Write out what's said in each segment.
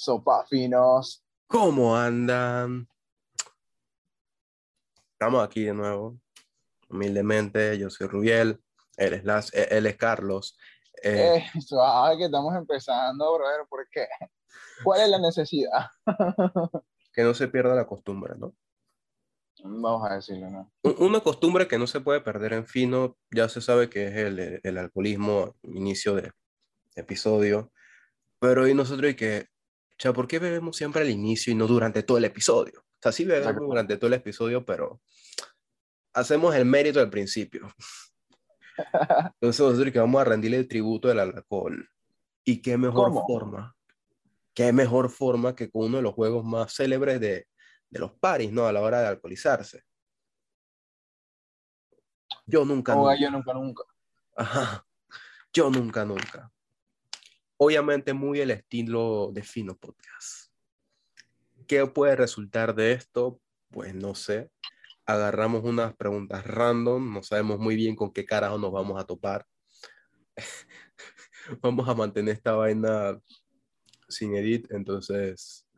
Sopa finos. ¿Cómo andan? Estamos aquí de nuevo. Humildemente, yo soy Rubiel, él es, Las, eh, él es Carlos. Eh, eh, suave que estamos empezando, brother, ¿por qué? ¿Cuál es la necesidad? que no se pierda la costumbre, ¿no? Vamos a decirlo, ¿no? Una costumbre que no se puede perder en fino, ya se sabe que es el, el alcoholismo, inicio de episodio, pero hoy nosotros hay que, o sea, ¿por qué bebemos siempre al inicio y no durante todo el episodio? O sea, sí bebemos durante todo el episodio, pero hacemos el mérito al principio. Entonces nosotros que vamos a rendirle el tributo del alcohol. ¿Y qué mejor forma? ¿Qué mejor forma que con uno de los juegos más célebres de, de los paris, ¿no? A la hora de alcoholizarse. Yo nunca, nunca. Yo nunca, nunca. Ajá. Yo nunca, nunca. Obviamente muy el estilo de Fino Podcast. ¿Qué puede resultar de esto? Pues no sé. Agarramos unas preguntas random, no sabemos muy bien con qué carajo nos vamos a topar. vamos a mantener esta vaina sin edit, entonces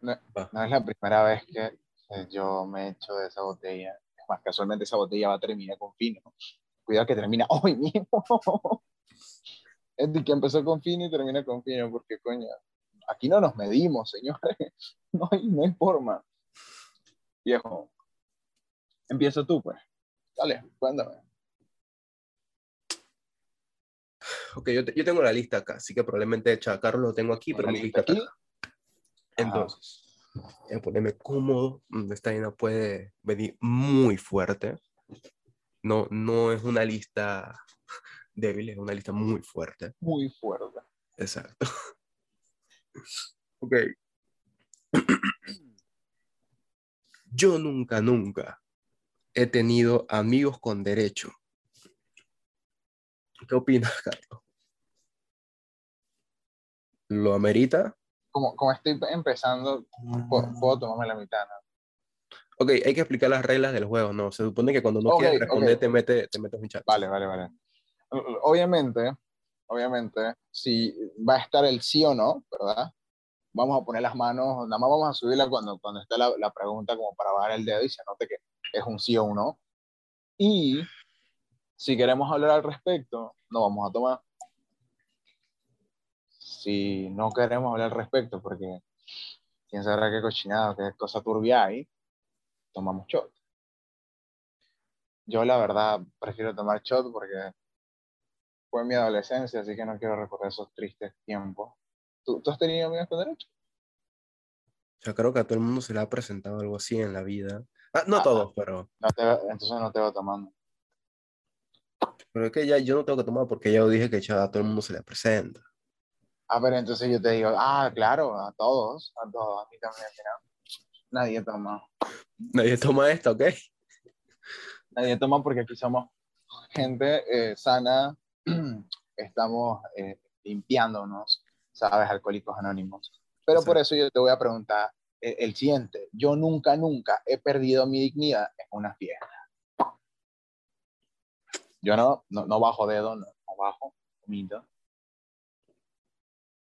no, es la primera vez que yo me echo de esa botella. Es más, casualmente esa botella va a terminar con fino. Cuidado que termina hoy mismo. es de que empezó con fino y termina con fino, porque coño, aquí no nos medimos, señores. No hay, no hay forma. Viejo, empieza tú, pues. Dale, cuéntame. Ok, yo, yo, tengo la lista acá, así que probablemente hecha Carlos lo tengo aquí, pero mi lista aquí. Entonces, voy a ponerme cómodo. Esta línea puede venir muy fuerte. No, no es una lista débil, es una lista muy fuerte. Muy fuerte. Exacto. ok. Yo nunca, nunca he tenido amigos con derecho. ¿Qué opinas, Carlos? ¿Lo amerita? como, estoy empezando, puedo, tomarme la mitad, Ok, hay que explicar las reglas del juego, ¿no? Se supone que cuando no quieres responder te, mete, te metes un chat. Vale, vale, vale. Obviamente, obviamente, si va a estar el sí o no, ¿verdad? Vamos a poner las manos, nada más vamos a subirla cuando, cuando esté la, la pregunta como para bajar el dedo y se note que es un sí o un no. Y si queremos hablar al respecto, no vamos a tomar si no queremos hablar al respecto, porque quién sabrá qué cochinado, qué cosa turbia hay, tomamos shot. Yo la verdad prefiero tomar shot porque fue mi adolescencia, así que no quiero recordar esos tristes tiempos. ¿Tú, has tenido amigos con derecho? Yo creo que a todo el mundo se le ha presentado algo así en la vida. Ah, no ah, todos, pero... entonces no te va tomando. Pero es que ya yo no tengo que tomar porque ya dije que ya a todo el mundo se le presenta. A ver, entonces yo te digo, ah, claro, a todos, a todos, a mí también, Nadie toma. Nadie toma esto, ¿ok? Nadie toma porque aquí somos gente eh, sana, estamos eh, limpiándonos, ¿sabes? Alcohólicos anónimos. Pero por eso yo te voy a preguntar eh, el siguiente. Yo nunca, nunca he perdido mi dignidad en una fiesta. Yo no, no, bajo dedo, no, no bajo, mito.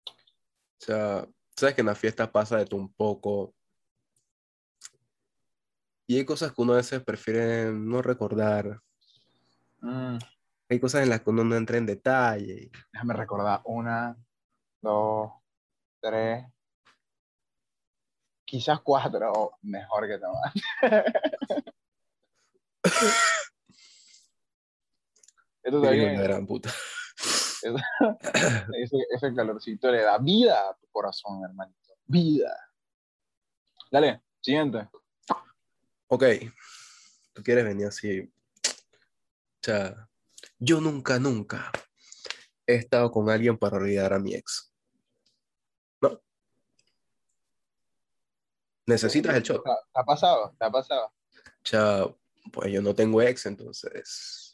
O sea, sabes que en la fiesta pasa de todo un poco. Y hay cosas que uno a veces prefiere no recordar. Mm. Hay cosas en las que uno no entra en detalle. Déjame recordar. Una, dos, tres, quizás cuatro, o mejor que tomar. Esto está bien. gran puta. ese, calorcito le da vida a tu corazón, hermanito. Vida. Dale, siguiente. Ok. Tú quieres venir así. O sea, yo nunca, nunca he estado con alguien para olvidar a mi ex. ¿No? ¿Necesitas el shot? ¿Te ha pasado? ¿Te ha pasado? O sea, pues yo no tengo ex, entonces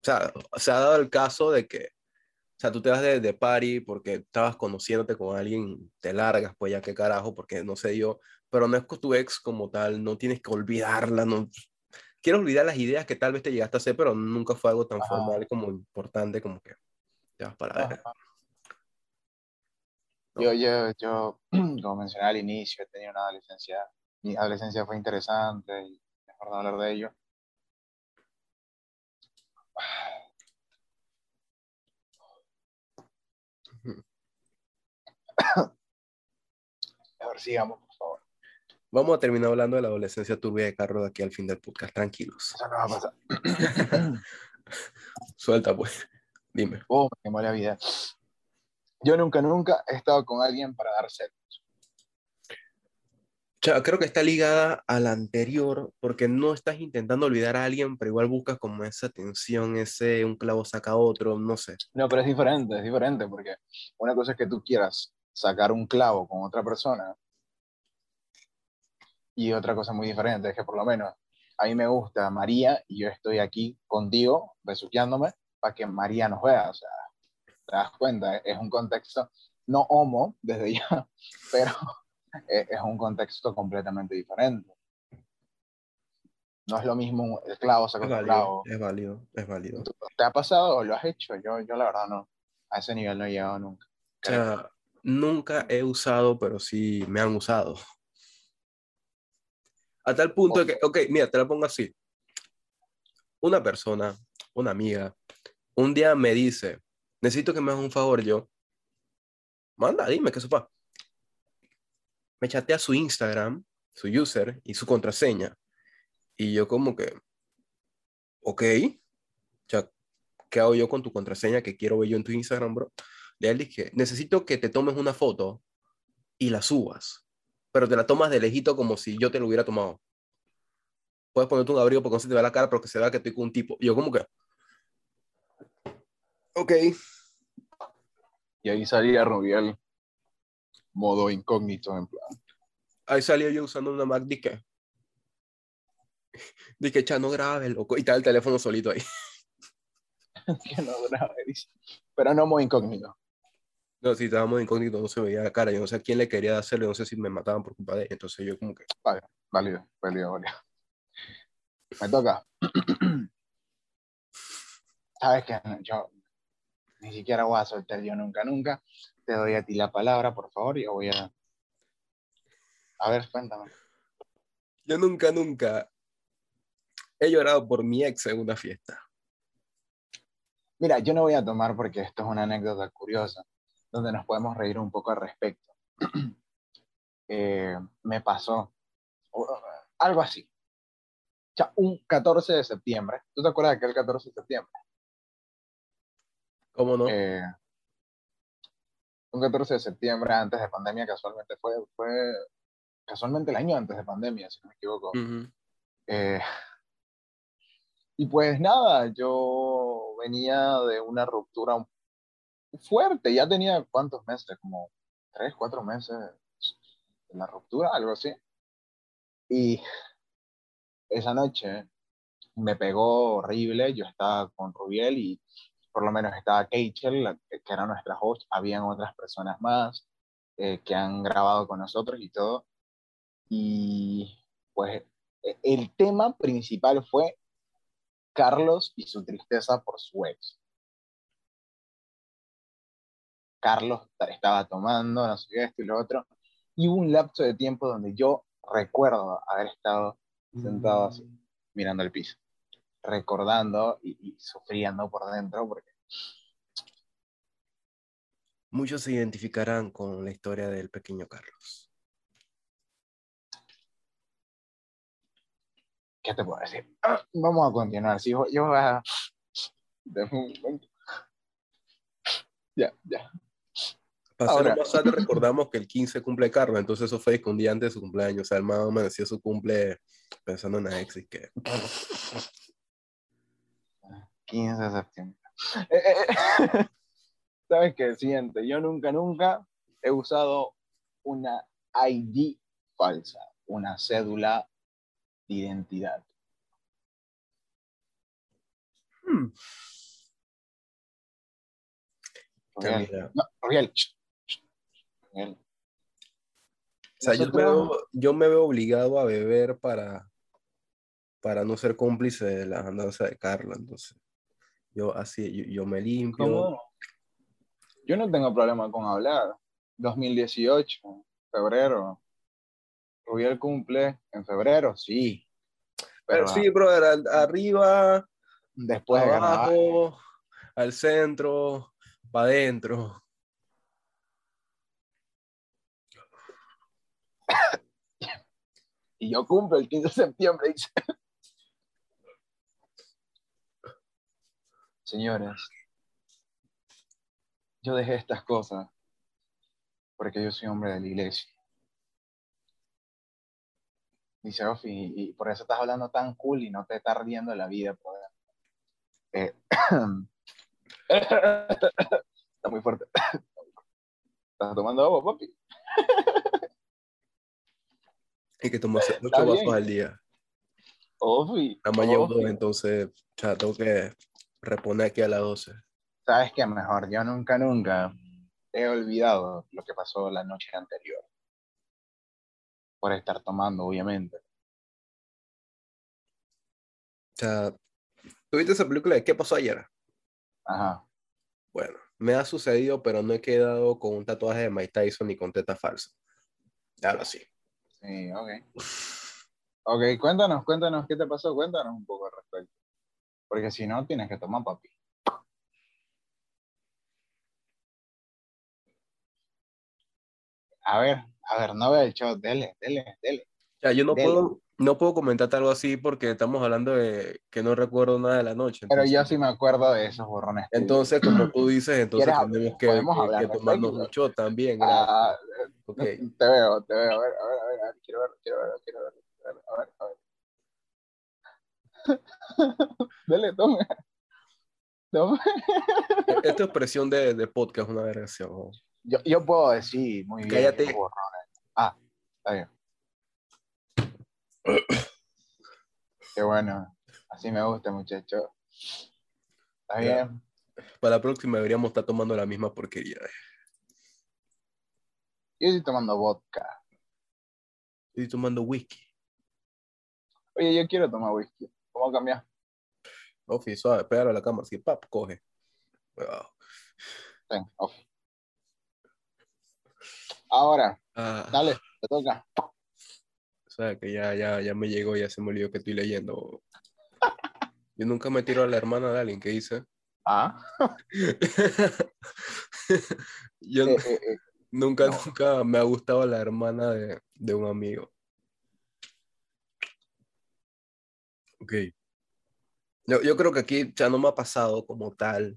o sea, se ha dado el caso de que, o sea, tú te vas de, de party porque estabas conociéndote con alguien, te largas, pues ya qué carajo, porque no se dio, pero no es con tu ex como tal, no tienes que olvidarla, no. Quiero olvidar las ideas que tal vez te llegaste a hacer, pero nunca fue algo tan formal como importante como que te vas para ver. Yo, yo, yo, como mencioné al inicio, he tenido una adolescencia, mi adolescencia fue interesante y mejor no hablar de ello. A ver, sigamos. Vamos a terminar hablando de la adolescencia turbia de Carlos de aquí al fin del podcast, tranquilos. Eso no va a pasar. Suelta, pues. Dime. Oh, me quemó la vida. Yo nunca, nunca he estado con alguien para dar celos. Cha, creo que está ligada a la anterior, porque no estás intentando olvidar a alguien, pero igual buscas como esa tensión, ese un clavo saca otro, no sé. No, pero es diferente, es diferente, porque una cosa es que tú quieras sacar un clavo con otra persona y otra cosa muy diferente es que por lo menos a mí me gusta María y yo estoy aquí contigo besuqueándome para que María nos vea, o sea, te das cuenta, es un contexto no homo desde ya, pero es un contexto completamente diferente. No es lo mismo el clavo saca Es otro válido, clavo. es válido, es válido. ¿Te ha pasado o lo has hecho? Yo, yo la verdad no. A ese nivel no he llegado nunca. O sea, nunca he usado, pero sí me han usado. A tal punto de que, ok, mira, te la pongo así. Una persona, una amiga, un día me dice, necesito que me hagas un favor yo. Manda, dime qué sopa. Me chatea su Instagram, su user y su contraseña. Y yo como que, ok, o sea, ¿qué hago yo con tu contraseña que quiero ver yo en tu Instagram, bro? Le dije, necesito que te tomes una foto y la subas, pero te la tomas de lejito como si yo te lo hubiera tomado. Puedes ponerte un abrigo porque no se te ve la cara, pero que se vea que estoy con un tipo. Y yo como que, ok, Y ahí salía Rubiel, modo incógnito, en plan. ahí salía yo usando una Mac, dije, dije, cha, no grabes, loco, y está el teléfono solito ahí. que no grabe, dice. Pero no muy incógnito. No, si estábamos incógnito, no se veía la cara, yo no sé a quién le quería hacerlo, no sé si me mataban por culpa de ella, entonces yo como que, Válido, válido, válido. Me toca. Sabes que yo ni siquiera voy a soltar yo nunca, nunca. Te doy a ti la palabra, por favor, y yo voy a. A ver, cuéntame. yo nunca, nunca he llorado por mi ex en una fiesta. Mira, yo no voy a tomar porque esto es una anécdota curiosa, donde nos podemos reír un poco al respecto. Eh, me pasó algo así. Ya, un 14 de septiembre. ¿Tú te acuerdas de aquel 14 de septiembre? ¿Cómo no? Eh, un 14 de septiembre antes de pandemia, casualmente fue, fue casualmente el año antes de pandemia, si no me equivoco. Eh, y pues nada, yo venía de una ruptura fuerte, ya tenía cuántos meses, como tres, cuatro meses de la ruptura, algo así. Y esa noche me pegó horrible, yo estaba con Rubiel y por lo menos estaba Keichel, que era nuestra host, habían otras personas más eh, que han grabado con nosotros y todo. Y pues e- el tema principal fue Carlos y su tristeza por su ex. Carlos ta- estaba tomando, no sé qué, esto y lo otro. Y hubo un lapso de tiempo donde yo recuerdo haber estado sentado así, mirando el piso, recordando y, y sufriendo por dentro, porque Muchos se identificarán con la historia del pequeño Carlos. ¿qué te puedo decir? Ah, Vamos a continuar. Si yo, yo voy a... Dame un momento. Ya, ya. Para tarde recordamos que el 15 cumple Carlos, entonces eso fue un día antes de su cumpleaños, o sea, el man amaneció su cumple pensando en la ex y que 15 de septiembre. Eh, eh, eh. ¿Sabes qué? Siguiente, yo nunca, nunca he usado una ID falsa, una cédula de identidad. hmm, mira, no, Rubiel, Rubiel. O sea, yo me, veo, yo me veo obligado a beber para, para no ser cómplice de la andanza de Carla. Entonces, yo así, yo, yo me limpio. ¿Cómo? Yo no tengo problema con hablar. 2018, febrero. el cumple en febrero, sí. Pero, sí, brother, arriba, después abajo, al centro, para adentro. Y yo cumplo el 15 de septiembre, dice. Señores, yo dejé estas cosas porque yo soy hombre de la iglesia. Dice Ofi, y por eso estás hablando tan cool y no te estás riendo la vida. Eh, está muy fuerte. ¿Estás tomando agua, papi? Que tomarse ocho vasos al día. Ofi. La mañana dos, entonces, ya tengo que reponer aquí a las 12. ¿Sabes qué? Mejor, yo nunca, nunca he olvidado lo que pasó la noche anterior. Por estar tomando, obviamente. O sea, ¿tuviste esa película de qué pasó ayer? Ajá. Bueno, me ha sucedido, pero no he quedado con un tatuaje de Mike Tyson ni con teta falsa. Ahora sí. Sí, ok. Ok, cuéntanos, cuéntanos qué te pasó, cuéntanos un poco al respecto. Porque si no, tienes que tomar papi. A ver, a ver, no veo el show, dele, dele, dele. Ya, yo no puedo, no puedo comentarte algo así porque estamos hablando de que no recuerdo nada de la noche. Pero yo sí me acuerdo de esos borrones. Entonces, como tú dices, entonces tenemos que, que, tomarnos un shot también. Ah, okay. Te veo, te veo. A ver, a ver, a ver, a ver, quiero ver, quiero ver, quiero ver. A ver, a ver. Dele, tome. tome. Esta expresión de, de podcast es una versión. Yo, yo puedo decir muy bien. Cállate. Ah, está bien. Qué bueno. Así me gusta, muchacho. Está bien. Para la próxima deberíamos estar tomando la misma porquería. Yo estoy tomando vodka. Yo estoy tomando whisky. Oye, yo quiero tomar whisky. ¿Cómo cambiar? Ofi, suave, pégalo a la cama, así, pap, coge. Ahora, ah. dale, te toca. Sea, que ya, ya, ya me llegó, ya se me olvidó que estoy leyendo. Yo nunca me tiro a la hermana de alguien, ¿qué hice? Ah. Yo eh, eh, eh. nunca, nunca me ha gustado la hermana de, de un amigo. Ok. Yo, yo, creo que aquí ya no me ha pasado como tal,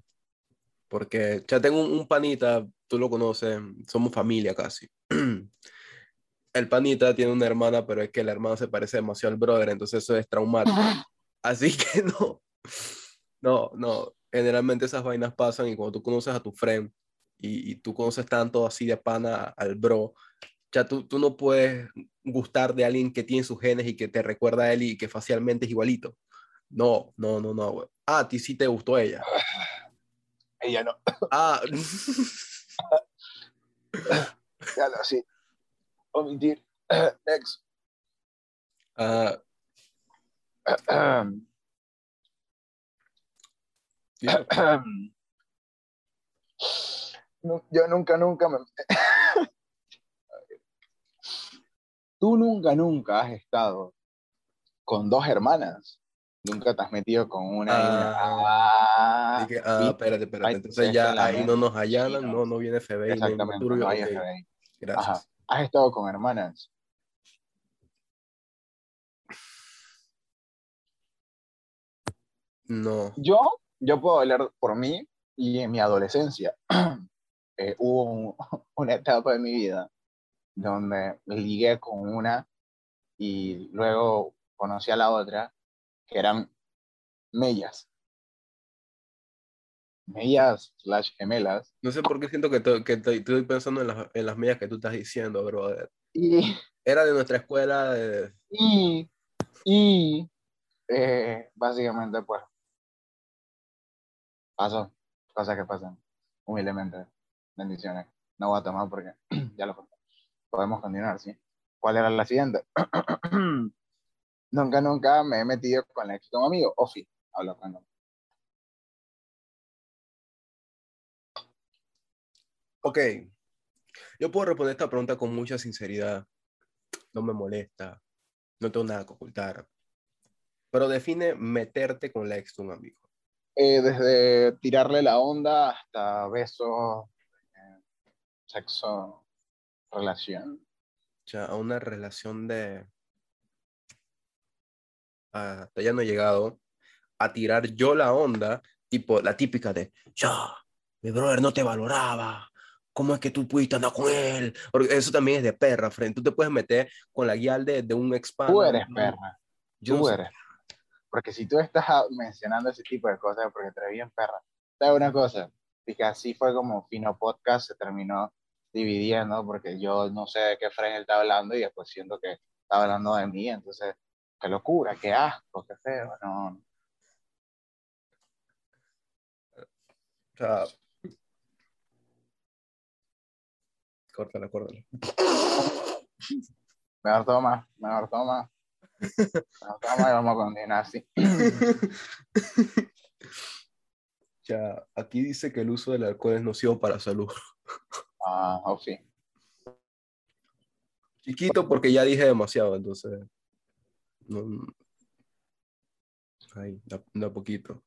porque ya tengo un, panita, tú lo conoces, somos familia casi. El panita tiene una hermana, pero es que la hermana se parece demasiado al brother, entonces eso es traumático. Así que no, no, no. Generalmente esas vainas pasan y cuando tú conoces a tu friend y, y tú conoces tanto así de pana al bro, ya tú, tú no puedes gustar de alguien que tiene sus genes y que te recuerda a él y que facialmente es igualito. No, no, no, no. Ah, a ti sí te gustó ella. Ella no. Ah. ya lo sí. Omitir. Next. Ah. yo nunca, nunca me tú nunca, nunca has estado con dos hermanas. Nunca te has metido con una. Ah, ah, ah espérate, espérate. Entonces ya ahí no nos allanan, no, no viene FBI. Exactamente, no, hay FBI. Gracias. Has estado con hermanas. No. Yo, yo puedo hablar por mí y en mi adolescencia eh, hubo una etapa de mi vida donde me ligué con una y luego conocí a la otra, que eran mellas. Mellas slash gemelas. No sé por qué siento que, que estoy pensando en las, en las mellas que tú estás diciendo, brother. Y, Era de nuestra escuela. Y, y eh, básicamente, pues, pasó, cosas que pasan, humildemente. Bendiciones. No voy a tomar porque ya lo conté podemos continuar, ¿sí? ¿Cuál era la siguiente? nunca, nunca me he metido con el ex de un amigo. Ofi, hablo con Ok. Yo puedo responder esta pregunta con mucha sinceridad. No me molesta. No tengo nada que ocultar. Pero define meterte con la ex de un amigo. Eh, desde tirarle la onda hasta besos, eh, sexo, relación. O sea, a una relación de... Hasta ya no he llegado a tirar yo la onda, tipo la típica de, ya, mi brother no te valoraba, ¿cómo es que tú pudiste andar con él? Porque eso también es de perra, frente. Tú te puedes meter con la guía de, de un ex Tú eres perra. Yo tú eres. Porque si tú estás mencionando ese tipo de cosas, porque te bien perra. ¿Sabes una cosa? Y que así fue como Fino Podcast se terminó dividiendo, porque yo no sé de qué Fren él está hablando y después siento que está hablando de mí, entonces, qué locura, qué asco, qué feo, no. O sea, Córtala, córtala. Mejor toma, mejor toma. Mejor toma y vamos a continuar así. Ya, aquí dice que el uso del alcohol es nocivo para la salud. Ah, oh, sí. Chiquito porque ya dije demasiado, entonces. No, ahí, da, da poquito.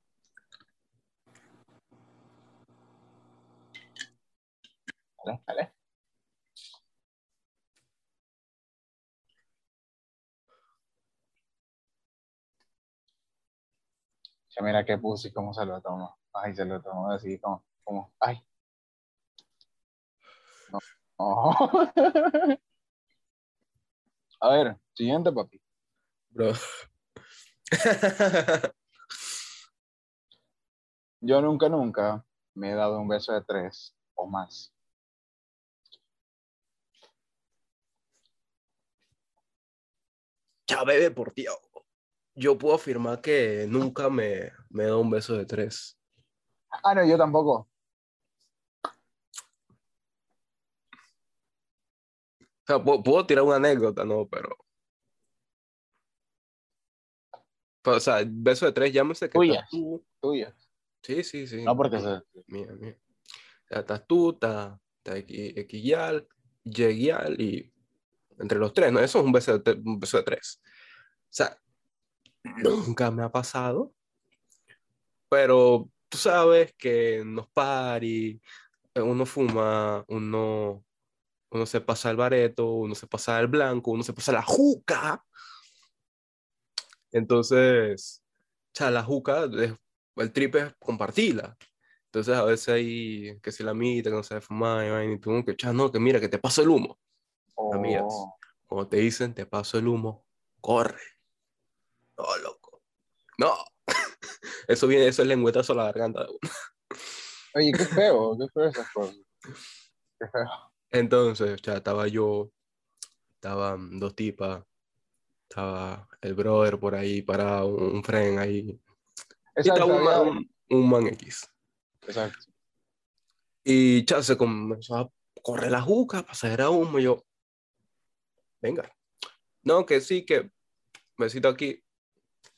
Vale, vale. mira qué puse y cómo se lo tomó. Ay, se lo tomó así como, como ay. No. A ver, siguiente, papi. Bro. Yo nunca, nunca me he dado un beso de tres o más. Ya, bebé, por Dios yo puedo afirmar que nunca me, me he dado un beso de tres. Ah, no, yo tampoco. O sea, puedo, tirar una anécdota, ¿no? Pero... o sea, beso de tres, llámese que... Tuya, tú. tuya. Sí, sí, sí. No, porque... Se... Mía, mía. O sea, estás tú, está, está Equillal, Yeguial y entre los tres, ¿no? Eso es un beso de, un beso de tres. O sea, nunca me ha pasado, pero tú sabes que en los paris eh, uno fuma, uno, uno se pasa el bareto, uno se pasa el blanco, uno se pasa la juca. Entonces, o la juca, el trip es compartirla. Entonces, a veces hay que se la mitad, que no sabe fumar, y tú, que, no, que mira, que te paso el humo. Amigas, oh. como te dicen, te paso el humo, corre. No, loco. No. Eso viene, eso es lengüetazo a la garganta de uno. Oye, qué feo, qué feo esas cosas. Qué feo. Entonces, ya estaba yo, estaban dos tipas, estaba el brother por ahí para un, friend ahí. Exacto, y estaba un, un, man X. Exacto. Y ya se comenzó a correr la juca, pasar a humo. Y yo, venga. No, que sí, que besito aquí,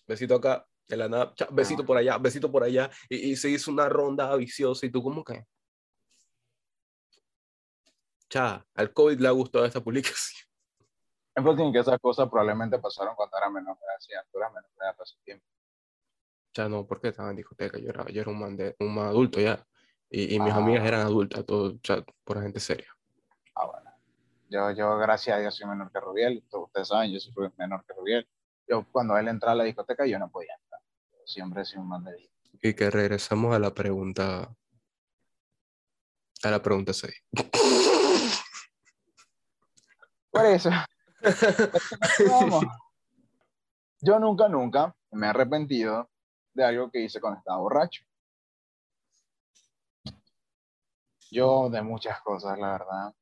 besito acá, de la nada, besito por allá, besito por allá, y, se hizo una ronda viciosa, y tú, ¿cómo que? Cha, al COVID le ha gustado esta publicación. En fin, que esas cosas probablemente pasaron cuando era menor de edad, tú eras menor de edad hace tiempo. Ya no, porque estaba en discoteca, yo era, yo era un, man de, un man adulto ya, y, y mis ah. amigas eran adultas, todo, chat, por gente seria. Ah, bueno. Yo, yo, gracias a Dios, soy menor que Rubiel, ustedes saben, yo soy menor que Rubiel yo cuando él entraba a la discoteca yo no podía entrar. Siempre he sido un man de Y que regresamos a la pregunta, a la pregunta 6. Por eso. yo nunca, nunca me he arrepentido de algo que hice cuando estaba borracho. Yo de muchas cosas, la verdad.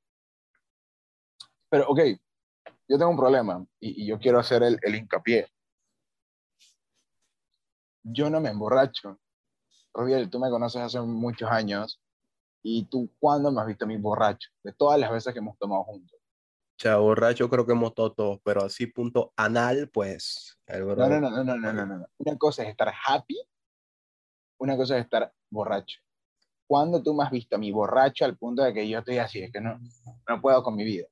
Pero, ok, yo tengo un problema y, yo quiero hacer el, el, hincapié. Yo no me emborracho. Robiel, tú me conoces hace muchos años y tú, ¿cuándo me has visto a mí borracho? De todas las veces que hemos tomado juntos. O sea, borracho creo que hemos tomado todos, pero así punto anal, pues. no, no, no, no, no, no, no, no. Una cosa es estar happy, una cosa es estar borracho. ¿cuándo tú me has visto a mi borracho al punto de que yo estoy así, es que no, no puedo con mi vida?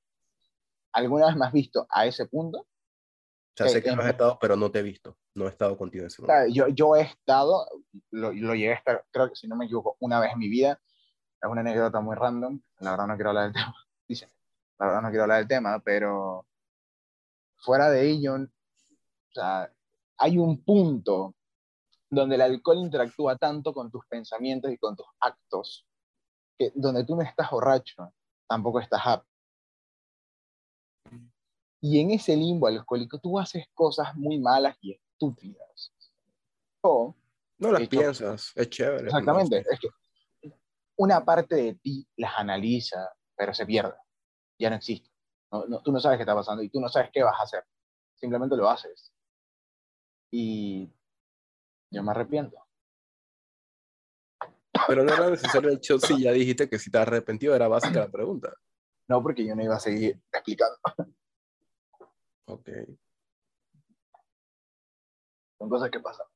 ¿Alguna vez me has visto a ese punto? O sea, sé Eh, que no has estado, pero no te he visto. No he estado contigo en ese momento. yo, yo he estado, lo, lo llegué a estar, creo que si no me equivoco, una vez en mi vida. Es una anécdota muy random. La verdad no quiero hablar del tema. Dice, la verdad no quiero hablar del tema, pero fuera de ello, o sea, hay un punto donde el alcohol interactúa tanto con tus pensamientos y con tus actos, que donde tú no estás borracho, tampoco estás apto. Y en ese limbo alcohólico tú haces cosas muy malas y estúpidas. O No las hecho- piensas, es chévere. Exactamente. Es que una parte de ti las analiza, pero se pierde. Ya no existe. No- no- tú no sabes qué está pasando y tú no sabes qué vas a hacer. Simplemente lo haces. Y yo me arrepiento. Pero no era necesario el shot si ya dijiste que si te arrepentido era básica la pregunta. No porque yo no iba a seguir explicando. Ok. Son cosas que pasan.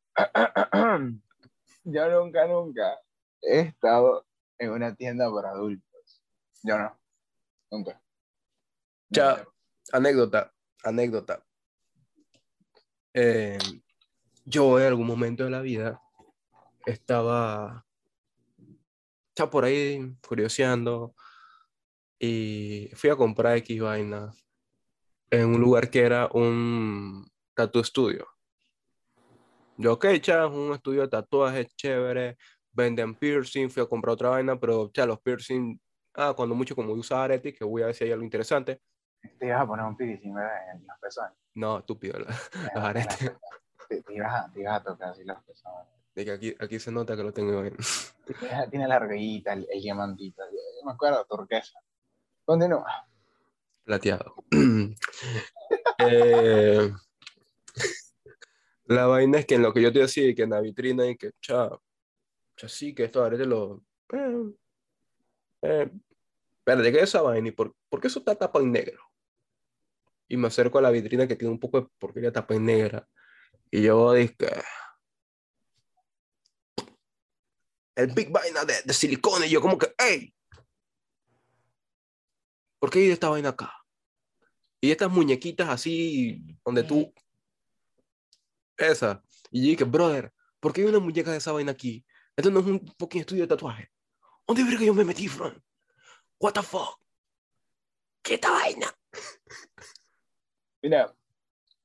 yo nunca, nunca he estado en una tienda para adultos. Yo no. Nunca. Ya, anécdota, anécdota. Eh, yo en algún momento de la vida estaba, estaba por ahí curioseando y fui a comprar X vaina en un lugar que era un tattoo studio. Yo, ok, cha, un estudio de tatuajes chévere, venden piercing, fui a comprar otra vaina, pero cha, los piercing, ah, cuando mucho como voy a usar arete, que voy a ver si hay algo interesante. Te ibas a poner un piercing en los pezones. No, estúpido, los aretes. las- Te, te ibas a, te ibas a tocar así los pezones. De que aquí, aquí se nota que lo tengo en... Tiene, tiene la argollita, el, el diamantito. Yo me acuerdo, turquesa. Continúa. Plateado. Eh, la vaina es que en lo que yo te decía, que en la vitrina y que, cha, cha, sí, que estos aretes lo... Eh, eh, espérate, ¿qué es esa vaina? ¿Y por, por qué eso está tapado en negro? Y me acerco a la vitrina que tiene un poco de porquería tapa en negra. Y yo dije, el Big Vaina de, de. Y yo como que, ¡ey! ¿Por qué hay esta vaina acá? Y estas muñequitas así, donde tú... Esa. Y yo dije, brother, ¿por qué hay una muñeca de esa vaina aquí? Esto no es un fucking estudio de tatuaje. ¿Dónde verga yo me metí, Fran? What the fuck? ¿Qué esta vaina? Mira,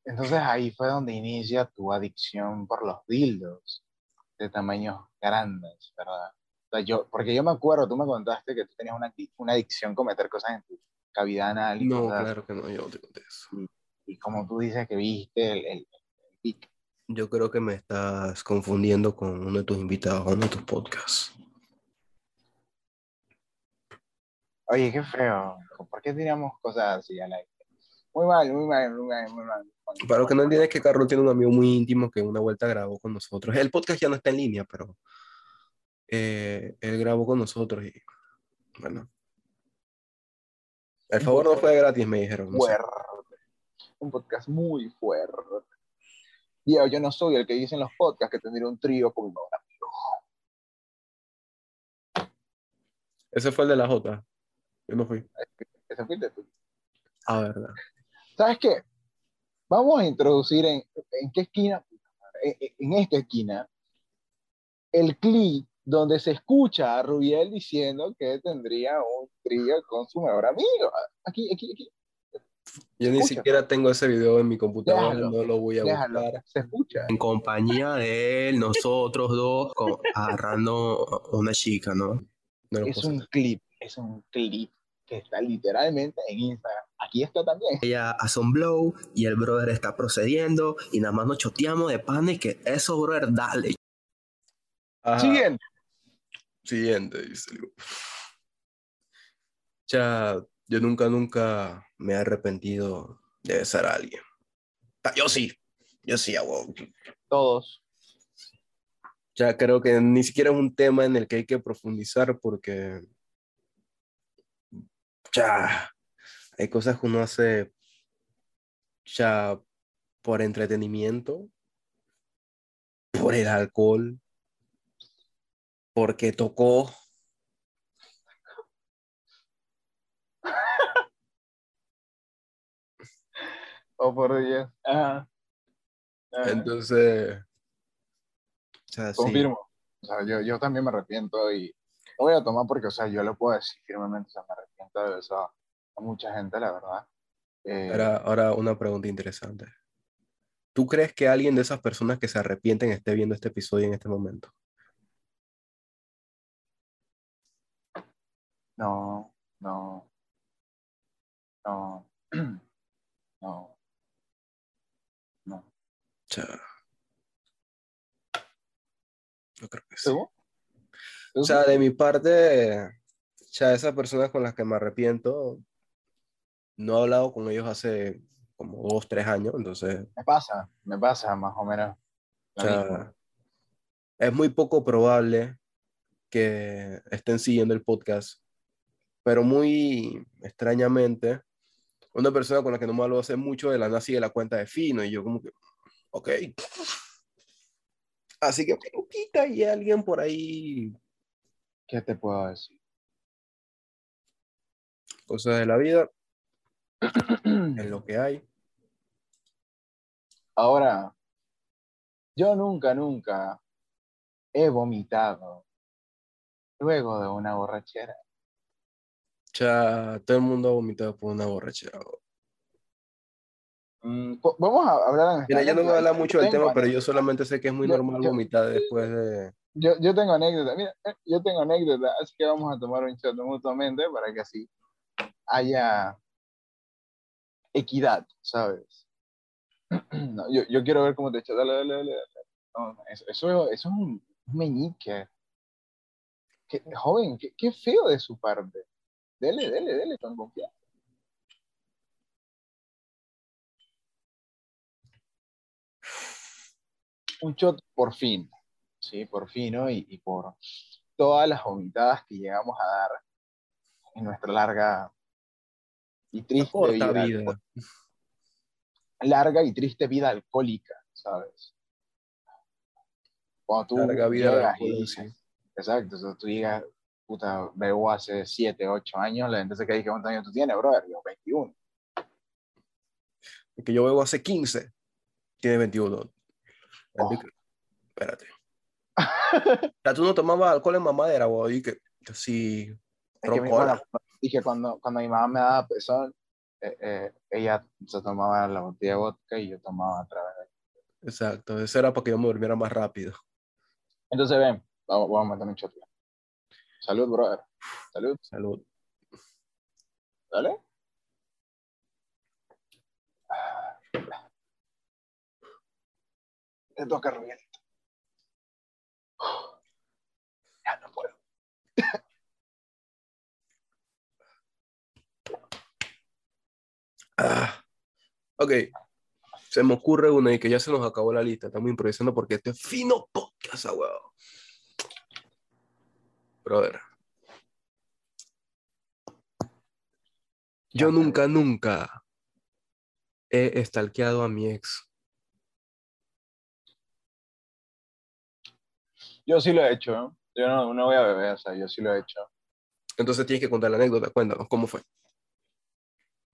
entonces ahí fue donde inicia tu adicción por los dildos de tamaños grandes, ¿verdad? Sea, yo, porque yo me acuerdo, tú me contaste que tú tenías una, una adicción con meter cosas en tu cavidad anal y No, cosas claro que no, yo no te conté eso. Y como tú dices que viste el, el, el pic. Yo creo que me estás confundiendo con uno de tus invitados uno de tus podcasts. Oye, qué feo. ¿Por qué tiramos cosas así al aire? Muy mal, muy mal, muy mal, muy mal. Para los que no entienden es que Carlos tiene un amigo muy íntimo que una vuelta grabó con nosotros. El podcast ya no está en línea, pero eh, él grabó con nosotros y bueno. El favor no fue gratis, me dijeron. no sé. fuerte. Un podcast muy fuerte. Diego, yo no soy el que dice en los podcasts que tendría un trío con mi amigo. Ese fue el de la J. Yo no fui. Ese fuiste tú. Ah, verdad. ¿Sabes qué? Vamos a introducir en, en qué esquina, en, en esta esquina, el clip donde se escucha a Rubiel diciendo que tendría un trío con su mejor amigo. Aquí, aquí, aquí. Yo ni Escucha. siquiera tengo ese video en mi computadora, Déjalo, no lo voy a Déjalo, buscar. se escucha. En compañía de él, nosotros dos, agarrando una chica, ¿no? No Es puedo un clip, es un clip que está literalmente en Instagram. Aquí está también. Ella hace un blow y el brother está procediendo y nada más nos choteamos de pan y que eso, brother, dale. Siguiente. Siguiente, dice el grupo. Ya, yo nunca, nunca me he arrepentido de besar a alguien. Yo sí, yo sí, hago. Todos. Ya creo que ni siquiera es un tema en el que hay que profundizar porque ya hay cosas que uno hace ya por entretenimiento, por el alcohol, porque tocó. oh, por Dios. Entonces. Confirmo. O sea, yo, yo, también me arrepiento y lo voy a tomar porque, o sea, yo lo puedo decir firmemente, o sea, me arrepiento de eso a, mucha gente, la verdad. Eh, ahora, ahora una pregunta interesante. ¿Tú crees que alguien de esas personas que se arrepienten esté viendo este episodio en este momento? No, no, no, no, no. Yo creo que sí. ¿Tú? O sea, de mi parte, o sea, esas personas con las que me arrepiento, no he hablado con ellos hace como dos, tres años, entonces, Me pasa, me pasa más o menos. o sea, es muy poco probable que estén siguiendo el podcast, pero muy extrañamente, una persona con la que no me hablo hace mucho de la nada sigue la cuenta de Fino, y yo como que, ok. Así que, Peluquita, y alguien por ahí, ¿Qué te puedo decir? cosas de la vida, es lo que hay. Ahora, yo nunca, nunca he vomitado luego de una borrachera. O sea, todo el mundo ha vomitado por una borrachera. Mm, vamos a hablar en Mira, yo no voy a hablar mucho del tema, pero yo solamente sé que es muy Yo- normal yo- vomitar después de... Yo, yo tengo anécdota, mira, eh, yo tengo anécdota, así que vamos a tomar un shot mutuamente para que así haya equidad, ¿sabes? No, yo, yo quiero ver cómo te echas, dale, dale, dale. dale. No, eso, eso, eso es un meñique. Qué- joven, qué, qué feo de su parte. Dele, dele, dele con confianza. Un shot por fin, sí, por fin, ¿no? Y, y por todas las vomitadas que llegamos a dar en nuestra larga y triste vida, vida. larga y triste vida alcohólica, ¿sabes? Cuando tú Larga vida llegas y exacto, tú digas, puta, bebo hace 7, 8 años, la gente se queda y ¿cuántos años tú tienes, brother? Yo, 21. Que yo bebo hace 15, tiene 21. Oh. Espérate. O sea, tú no tomabas alcohol en mamadera, güey, y que dije, cuando, cuando mi mamá me daba pezón, eh, eh, ella se tomaba la botella de vodka y yo tomaba a través de Exacto, eso era para que yo me durmiera más rápido. Entonces, ven, vamos, vamos a meter un shot. Salud, brother. Salud, Salud. ¿dale? Te toca, Rubielito. Ya no puedo. Ah, ok. Se me ocurre una y que ya se nos acabó la lista. Estamos improvisando porque este es fino podcast, ah, weón. Brother. Yo Ya, nunca, nunca he estalqueado a mi ex. Yo sí lo he hecho, ¿no? Yo no, no voy a beber, o sea, yo sí lo he hecho. Entonces tienes que contar la anécdota. Cuéntanos, ¿cómo fue?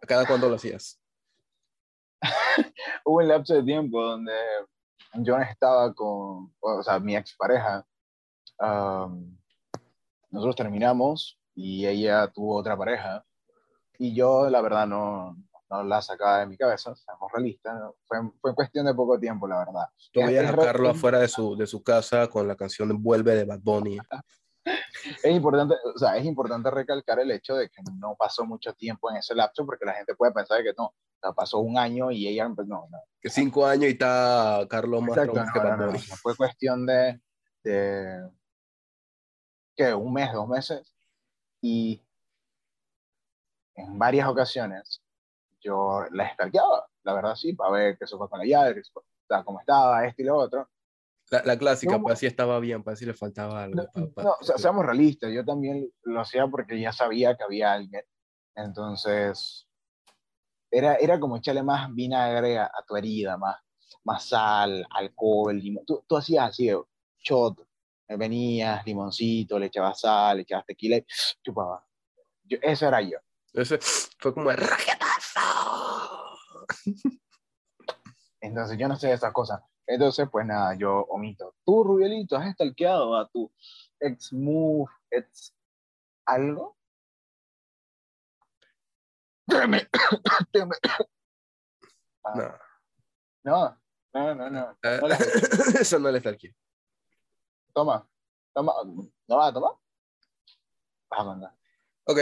¿A cada cuándo lo hacías? Hubo un lapso de tiempo donde yo estaba con, o sea, mi expareja. am, nosotros terminamos y ella tuvo otra pareja. Y yo, la verdad, no, no la sacaba de mi cabeza, seamos realistas. ¿no? Fue, fue cuestión de poco tiempo, la verdad. Tú es a es- afuera de su, de su casa con la canción Vuelve de Bad Bunny. es importante, o sea, es importante recalcar el hecho de que no pasó mucho tiempo en ese lapso, porque la gente puede pensar que no, o sea, pasó un año y ella, pues, no, no, Que cinco años y está Carlos más Exacto, traumado que no, Bad no, no, Bunny. no, Fue cuestión de, de ¿qué? Un mes, dos meses. Y en varias ocasiones yo la stalkeaba, la verdad sí, para ver qué se fue con la llave, qué se fue- o sea, cómo estaba, esto y lo otro. La, la clásica, No, para si estaba bien, para si le faltaba algo. No, pa- pa- no, o sea, seamos realistas, yo también lo hacía porque ya sabía que había alguien. Entonces, era, era como echarle más vinagre a, a tu herida, más, más sal, alcohol, limón. Tú, tú hacías así, shot, venías, limoncito, le echabas sal, le echabas tequila y chupaba. Yo, eso era yo. Ese fue como el. Entonces yo no sé de esas cosas. Entonces, pues nada, yo omito. Tú, Rubielito, has stalkeado a tu ex move, ex algo. Teme, teme. Ah, No. No, no, no, no. Eh, No la- Eso no le aquí. Toma, toma. ¿No va a tomar? Ah, manda. Ok,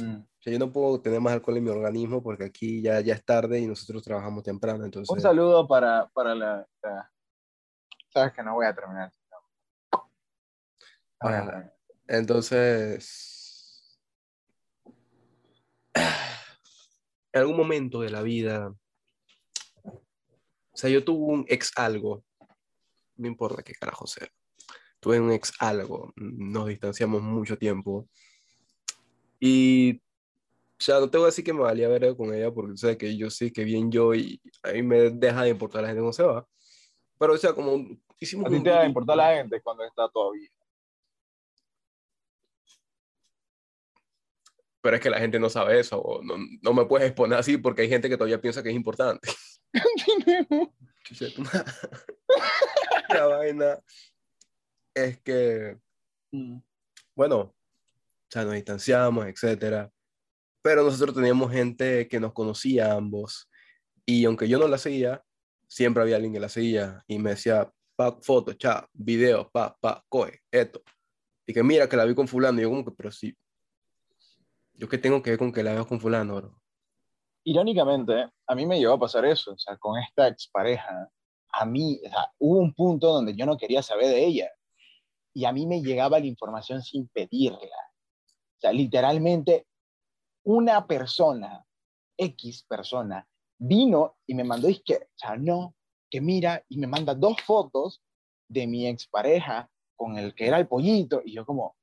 Mm. yo no puedo tener más alcohol en mi organismo porque aquí ya, ya es tarde y nosotros trabajamos temprano, entonces... Un saludo para, para la, la- Sabes que no voy a terminar. No a Ah. terminar. Entonces, en algún momento de la vida, o sea, yo tuve un ex algo, no importa qué carajo sea, tuve un ex algo, nos distanciamos mucho tiempo y, o sea, no te voy a decir que me valía ver con ella porque, o sea, que yo sé que bien yo y a mí me deja de importar la gente cuando se va, pero, o sea, como hicimos A ti te va a vínculo- importar la gente cuando está todavía. pero es que la gente no sabe eso, o no, no me puedes exponer así porque hay gente que todavía piensa que es importante. De. La vaina es que, Mm. bueno, o sea, nos distanciamos, etcétera, pero nosotros teníamos gente que nos conocía a ambos, y aunque yo no la seguía, siempre había alguien que la seguía, y me decía, pa, fotos, cha, videos, pa, pa, coge, esto, y que mira que la vi con fulano, y yo como que, pero sí, yo qué tengo que ver con que la veas con fulano, bro? Irónicamente, a mí me llegó a pasar eso, o sea, con esta expareja, a mí, o sea, hubo un punto donde yo no quería saber de ella, y a mí me llegaba la información sin pedirla. O sea, literalmente, una persona, X persona, vino y me mandó, y que, o sea, no, que mira, y me manda dos fotos de mi expareja con el que era el pollito, y yo como,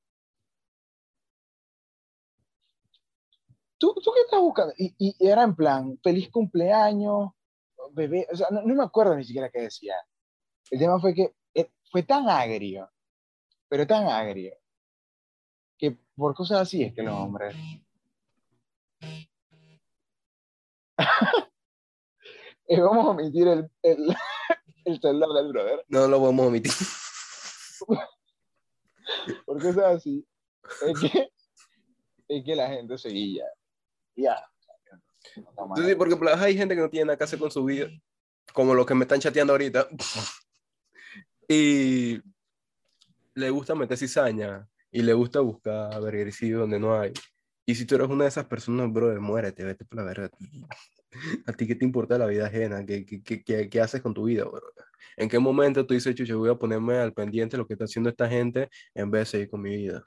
¿tú, tú qué estás buscando? Y, y era en plan, feliz cumpleaños, bebé, o sea, no, no me acuerdo ni siquiera qué decía. El tema fue que eh, fue tan agrio, pero tan agrio, que por cosas así es que los hombres... Eh, vamos a omitir el, el, el celular del brother, No lo podemos omitir. por cosas así, es que, es que la gente seguía. Ya. no. Sí, porque hay gente que no tiene nada que hacer con su vida, como los que me están chateando ahorita, y le gusta meter cizaña y le gusta buscar verguericidio donde no hay. Y si tú eres una de esas personas, brother, muérete, vete por la verga. ¿A ti qué te importa la vida ajena? ¿Qué, qué, qué, qué- haces con tu vida, bro? ¿En qué momento tú dices, chucho, voy a ponerme al pendiente de lo que está haciendo esta gente en vez de seguir con mi vida?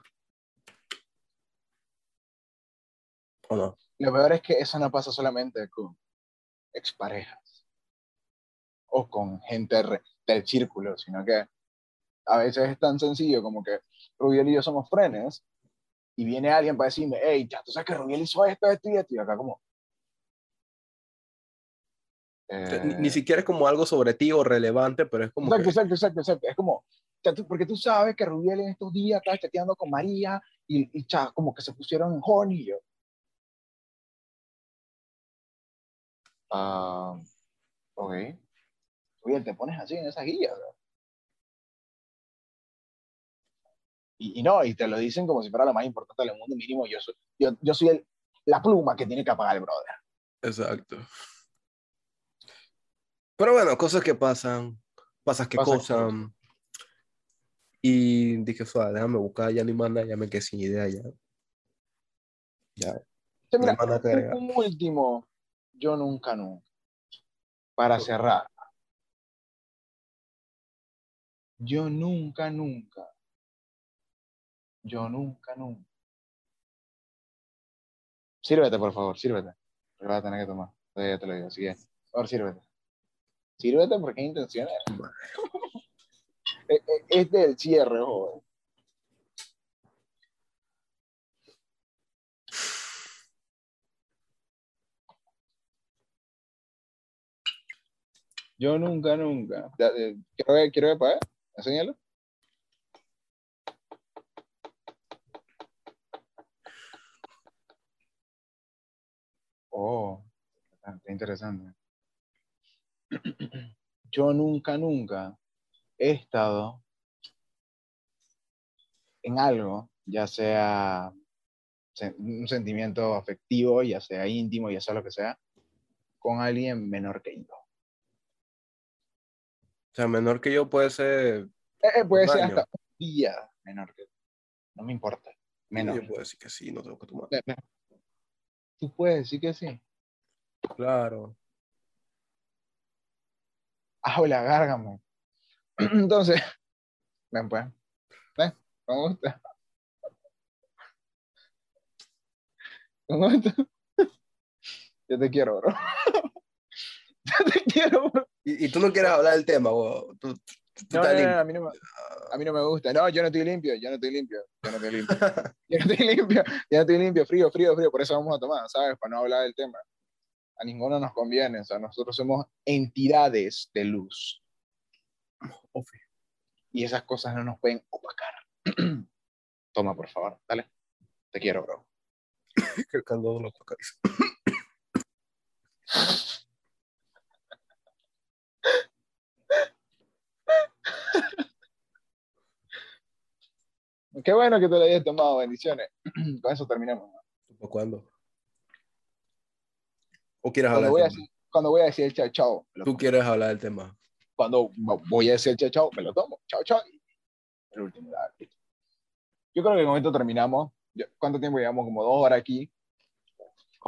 ¿O no? Lo peor es que eso no pasa solamente con exparejas o con gente del círculo, sino que a veces es tan sencillo como que Rubiel y yo somos frenes y viene alguien para decirme, hey, ya tú sabes que Rubiel hizo esto, esto y esto, y acá como... Ni, eh, ni siquiera es como algo sobre ti o relevante, pero es como Exacto, que, exacto, exacto, exacto. Es como, porque tú sabes que Rubiel en estos días estaba chateando con María y, y cha, como que se pusieron en yo. Ah, ok. Rubiel, te pones así en esa guía, bro. Y, y no, y te lo dicen como si fuera lo más importante del mundo, mínimo yo soy, yo, yo soy el, la pluma que tiene que apagar el brother. exacto. Pero bueno, cosas que pasan, pasas que cosas. Y dije, suave, déjame buscar, ya más nada, ya me quedé sin idea ya. Ya, hay mira, un, un último, yo nunca, nunca. Para cerrar. Yo nunca, nunca. Yo nunca, nunca. Sírvete, por favor, sírvete. Porque vas a tener que tomar. Entonces ya te lo digo. Así que, favor, sírvete. Sírvete porque es intencional. Es- es- es del cierre, joven. Yo nunca, nunca. Eh, Quiero ver, quiero ver para ver. Enséñalo. Oh, está interesante. yo nunca, nunca he estado en algo, ya sea un sentimiento afectivo, ya sea íntimo, ya sea lo que sea, con alguien menor que yo. O sea, menor que yo puede ser. Eh, eh, puede ser hasta un día menor que No me importa. Menor. Yo puedo decir que sí, no tengo que tomar. Tú puedes decir que sí. Claro. Habla, gárgame. Entonces, ven pues. Ven, me gusta. Me gusta. Yo te quiero, bro. Yo te quiero, bro. Y, tú no quieres hablar del tema, bro. Tú, no, no, no, a mí no, me, a mí no me gusta. No, yo no estoy limpio, yo no estoy limpio, yo no estoy limpio. yo no estoy limpio, yo no estoy limpio, frío, frío, frío. Por eso vamos a tomar, ¿sabes? Para no hablar del tema. A ninguno nos conviene, o sea, nosotros somos entidades de luz. Y esas cosas no nos pueden opacar. Toma, por favor, dale. Te quiero, bro. que caldo lo tocáis. Qué bueno que te lo hayas tomado, bendiciones. Con eso terminamos. ¿Cuándo? ¿O quieres cuando hablar voy del a tema? decir, Cuando voy a decir el chao, chao. ¿Tú quieres hablar del tema? Cuando voy a decir el chao, chao, me lo tomo. Chao, chao. El último. Yo creo que con esto terminamos. ¿Cuánto tiempo llevamos? Como dos horas aquí.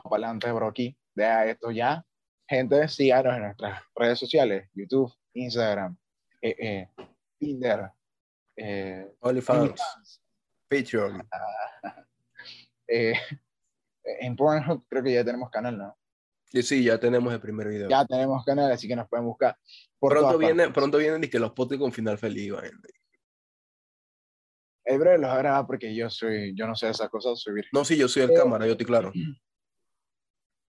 Adelante, bro, aquí. Deja esto ya. Gente, síganos en nuestras redes sociales. YouTube, Instagram, eh, eh, Tinder, eh, OnlyFans, Patreon. eh, en Pornhub creo que ya tenemos canal, ¿no? Sí, sí, ya tenemos el primer video. Ya tenemos canal, así que nos pueden buscar. Por pronto, viene, pronto vienen y que los potes con final feliz. vaina. El breve los graba porque yo soy, yo no sé esas cosas, soy virgen. No, sí, yo soy el cámara, yo estoy claro.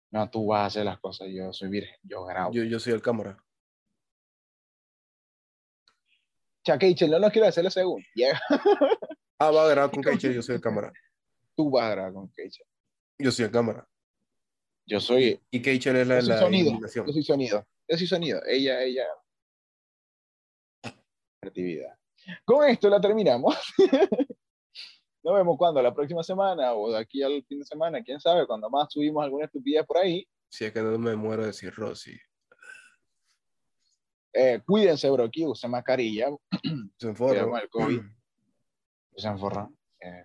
No, tú vas a hacer las cosas, yo soy virgen, yo grabo. Yo, yo soy el cámara. Chaqueichel, no nos quiere hacer la segunda. Llega, Ah, va a grabar con Keicher, yo soy el cámara. tú vas a grabar con Keichel. Yo soy el cámara. Yo soy, Y Keicher es la, yo soy la sonido, iluminación. yo soy sonido, yo soy sonido. Ella, ella. Creatividad. Con esto la terminamos. Nos vemos cuando, la próxima semana o de aquí al fin de semana, quién sabe, cuando más subimos alguna estupidez por ahí. Si es que no me muero de cirrosis. Eh, cuídense, bro, aquí usen mascarilla, Se Cuidado enforra. con el COVID. usen forra. Eh,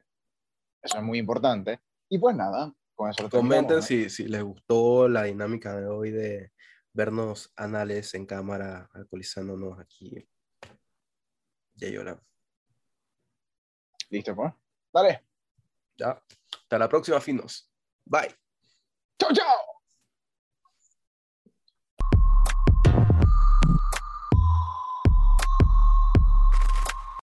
eso es muy importante. Y pues nada, con eso lo Comenten si, si les gustó la dinámica de hoy de vernos anales en cámara, alcoholizándonos aquí. Ya llora. ¿Listo, pues? Dale. Ya. Hasta la próxima, finos. Bye. ¡Chao, chao!